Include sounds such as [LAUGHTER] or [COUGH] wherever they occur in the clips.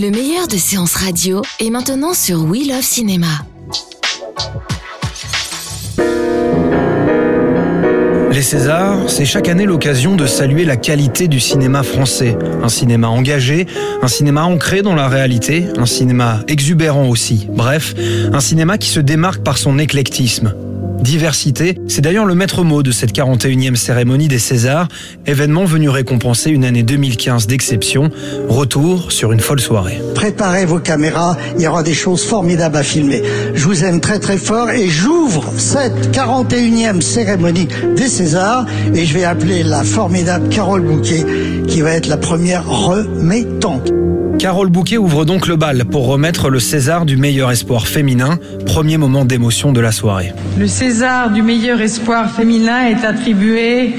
Le meilleur de séances radio est maintenant sur We Love Cinéma. Les Césars, c'est chaque année l'occasion de saluer la qualité du cinéma français. Un cinéma engagé, un cinéma ancré dans la réalité, un cinéma exubérant aussi. Bref, un cinéma qui se démarque par son éclectisme. Diversité, c'est d'ailleurs le maître mot de cette 41e cérémonie des Césars, événement venu récompenser une année 2015 d'exception, retour sur une folle soirée. Préparez vos caméras, il y aura des choses formidables à filmer. Je vous aime très très fort et j'ouvre cette 41e cérémonie des Césars et je vais appeler la formidable Carole Bouquet qui va être la première remettante. Carole Bouquet ouvre donc le bal pour remettre le César du meilleur espoir féminin, premier moment d'émotion de la soirée. Le César du meilleur espoir féminin est attribué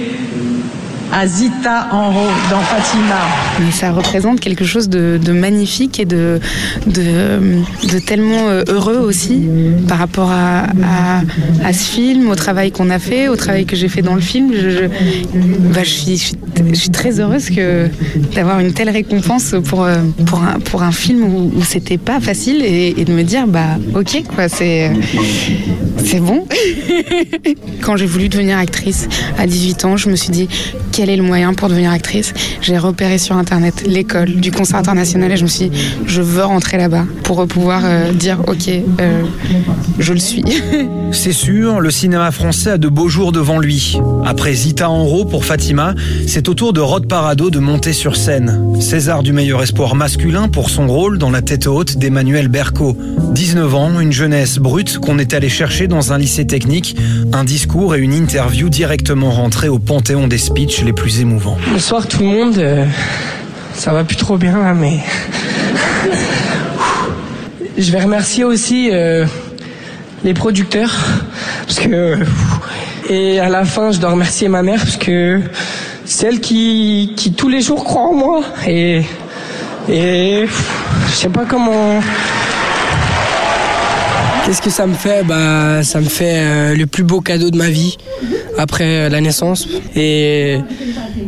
à Zita Enro dans Fatima. Mais ça représente quelque chose de, magnifique et de, tellement euh, heureux aussi par rapport à, ce film, au travail qu'on a fait, au travail que j'ai fait dans le film. Je, bah, suis, très heureuse d'avoir une telle récompense pour, euh, un, film où, c'était pas facile et, de me dire bah ok quoi c'est bon. [LAUGHS] Quand j'ai voulu devenir actrice à 18 ans, je me suis dit quel est le moyen pour devenir actrice. J'ai repéré sur internet l'école du concert international et je me suis dit, je veux rentrer là-bas pour pouvoir euh, dire ok, euh, je le suis. [LAUGHS] C'est sûr, le cinéma français a de beaux jours devant lui. Après Zita Enro pour Fatima, c'est au tour de Rod Parado de monter sur scène. César du meilleur espoir masculin pour son rôle dans la tête haute d'Emmanuel Berco. 19 ans, une jeunesse brute qu'on est allé chercher dans un lycée technique, un discours et une interview directement rentrés au panthéon des speeches les plus émouvants. Bonsoir tout le monde. Euh, ça va plus trop bien là, mais. [LAUGHS] Je vais remercier aussi euh, les producteurs. Parce que. [LAUGHS] Et à la fin, je dois remercier ma mère parce que c'est elle qui, qui tous les jours croit en moi. Et. Et. Je sais pas comment. Qu'est-ce que ça me fait Bah, ça me fait euh, le plus beau cadeau de ma vie après la naissance. Et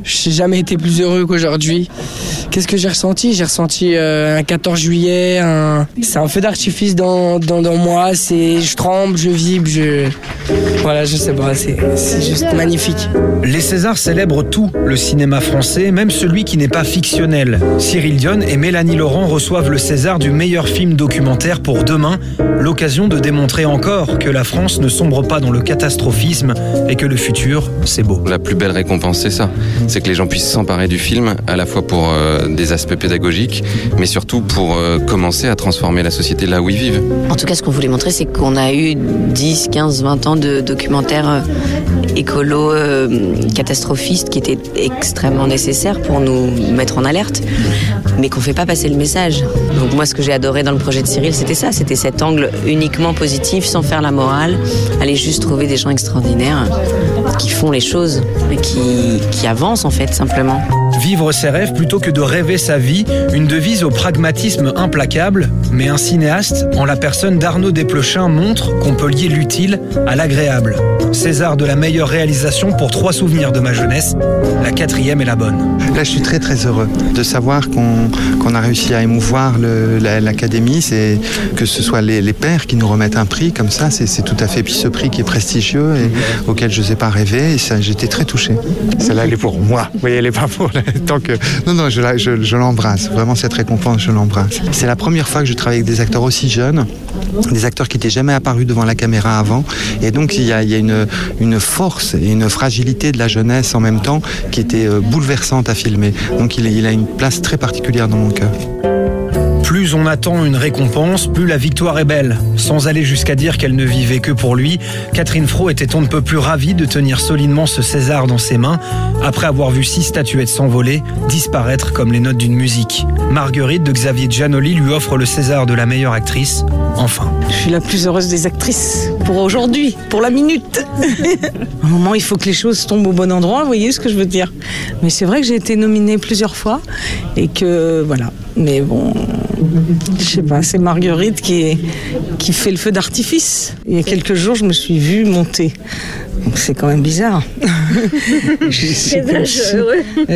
j'ai jamais été plus heureux qu'aujourd'hui. Qu'est-ce que j'ai ressenti? J'ai ressenti euh, un 14 juillet, un... c'est un feu d'artifice dans, dans, dans, moi. C'est, je tremble, je vibre, je, voilà, je sais pas, c'est, c'est juste magnifique. Les Césars célèbrent tout le cinéma français, même celui qui n'est pas fictionnel. Cyril Dion et Mélanie Laurent reçoivent le César du meilleur film documentaire pour demain, l'occasion de démontrer encore que la France ne sombre pas dans le catastrophisme et que le futur, c'est beau. La plus belle récompense, c'est ça. C'est que les gens puissent s'emparer du film, à la fois pour euh, des aspects pédagogiques, mais surtout pour euh, commencer à transformer la société là où ils vivent. En tout cas, ce qu'on voulait montrer, c'est qu'on a eu 10, 15, 20 ans de documentaires euh, écolo catastrophistes qui étaient extrêmement nécessaires pour nous mettre en alerte, mais qu'on fait pas passer le message. Donc moi, ce que j'ai adoré dans le projet de Cyril, c'était ça, c'était cet angle uniquement positif, sans faire la morale, aller juste trouver des gens extraordinaires qui font les choses qui, qui avancent en fait simplement. Vivre ses rêves plutôt que de rêver sa vie, une devise au pragmatisme implacable, mais un cinéaste, en la personne d'Arnaud Desplechin, montre qu'on peut lier l'utile à l'agréable. César de la meilleure réalisation pour trois souvenirs de ma jeunesse, la quatrième est la bonne. Là, je suis très très heureux de savoir qu'on qu a réussi à émouvoir l'académie, c'est que ce soit les, les, pères qui nous remettent un prix comme ça, c'est tout à fait, puis ce prix qui est prestigieux et auquel je n'osais pas rêver, et j'étais très touché. Celle-là, elle est pour moi, vous voyez, elle n'est pas pour [LAUGHS] tant que... Non, non, je, je, je l'embrasse. Vraiment, cette récompense, je l'embrasse. C'est la première fois que je travaille avec des acteurs aussi jeunes, des acteurs qui n'étaient jamais apparus devant la caméra avant. Et donc, il y a, une, une, force et une fragilité de la jeunesse en même temps qui était bouleversante à filmer. Donc, il, il a une place très particulière dans mon cœur Plus on attend une récompense, plus la victoire est belle. Sans aller jusqu'à dire qu'elle ne vivait que pour lui, Catherine Fro était on ne peut plus ravie de tenir solidement ce César dans ses mains, après avoir vu six statuettes s'envoler, disparaître comme les notes d'une musique. Marguerite de Xavier Giannoli lui offre le César de la meilleure actrice, enfin. Je suis la plus heureuse des actrices pour aujourd'hui, pour la minute. À [LAUGHS] un moment, il faut que les choses tombent au bon endroit, vous voyez ce que je veux dire. Mais c'est vrai que j'ai été nominée plusieurs fois et que voilà. Mais bon, je sais pas, c'est Marguerite qui, qui fait le feu d'artifice. Il y a quelques jours, je me suis vue monter. Donc c'est quand même bizarre. [LAUGHS] Si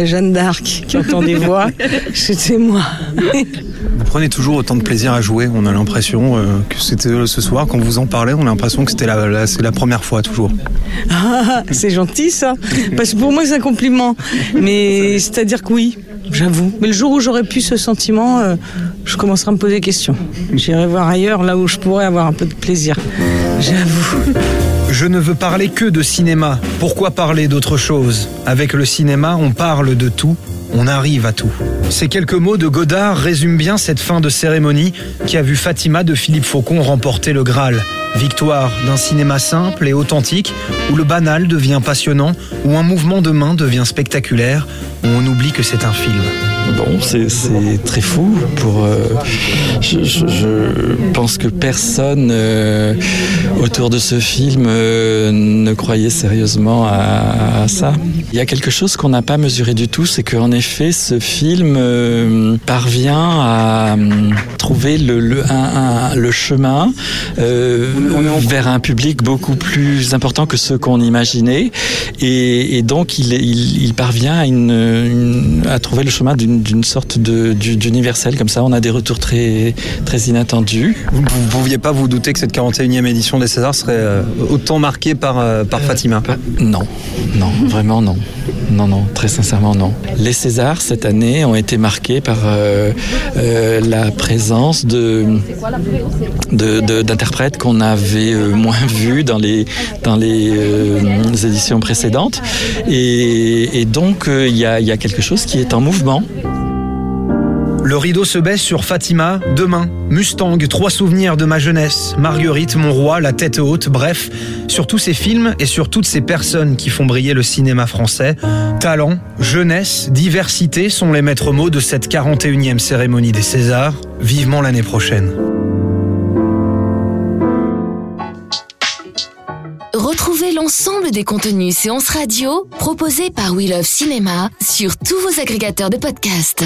Jeanne d'Arc qui entend des voix, c'était moi. Vous prenez toujours autant de plaisir à jouer, on a l'impression euh, que c'était euh, ce soir, quand vous en parlez, on a l'impression que c'était la, la- c'est la première fois toujours. Ah, c'est gentil ça. Parce que pour moi, c'est un compliment. Mais c'est-à-dire que oui, j'avoue. Mais le jour où j'aurai plus ce sentiment, euh, je commencerai à me poser des questions. J'irai voir ailleurs, là où je pourrais avoir un peu de plaisir. J'avoue. Je ne veux parler que de cinéma. Pourquoi parler d'autre chose? Avec le cinéma, on parle de tout, on arrive à tout. Ces quelques mots de Godard résument bien cette fin de cérémonie qui a vu Fatima de Philippe Faucon remporter le Graal. Victoire d'un cinéma simple et authentique où le banal devient passionnant, où un mouvement de main devient spectaculaire, où on oublie que c'est un film. Bon, c'est très fou. Pour, euh, je, pense que personne euh, autour de ce film euh, ne croyait sérieusement à, ça. Il y a quelque chose qu'on n'a pas mesuré du tout, c'est qu'en effet, ce film parvient à trouver le, chemin vers un public beaucoup plus important que ce qu'on imaginait. Et, donc, il, parvient à trouver le chemin d'une d'une sorte d'universel. Comme ça, on a des retours très, très inattendus. Vous ne pouviez pas vous douter que cette 41e édition des Césars serait euh, autant marquée par, euh, par Fatima? Non, non, [LAUGHS] vraiment non. Non, non, très sincèrement non. Les Césars cette année ont été marqués par euh, euh, la présence de de- de- d'interprètes qu'on avait euh, moins vus dans les dans les euh, éditions précédentes et, et donc euh, il y, a, il y a quelque chose qui est en mouvement. Le rideau se baisse sur Fatima, demain, Mustang, trois souvenirs de ma jeunesse, Marguerite, mon roi, la tête haute, bref, sur tous ces films et sur toutes ces personnes qui font briller le cinéma français. Talent, jeunesse, diversité sont les maîtres mots de cette 41e cérémonie des Césars, vivement l'année prochaine. Retrouvez l'ensemble des contenus séances radio proposés par We Love Cinéma sur tous vos agrégateurs de podcasts.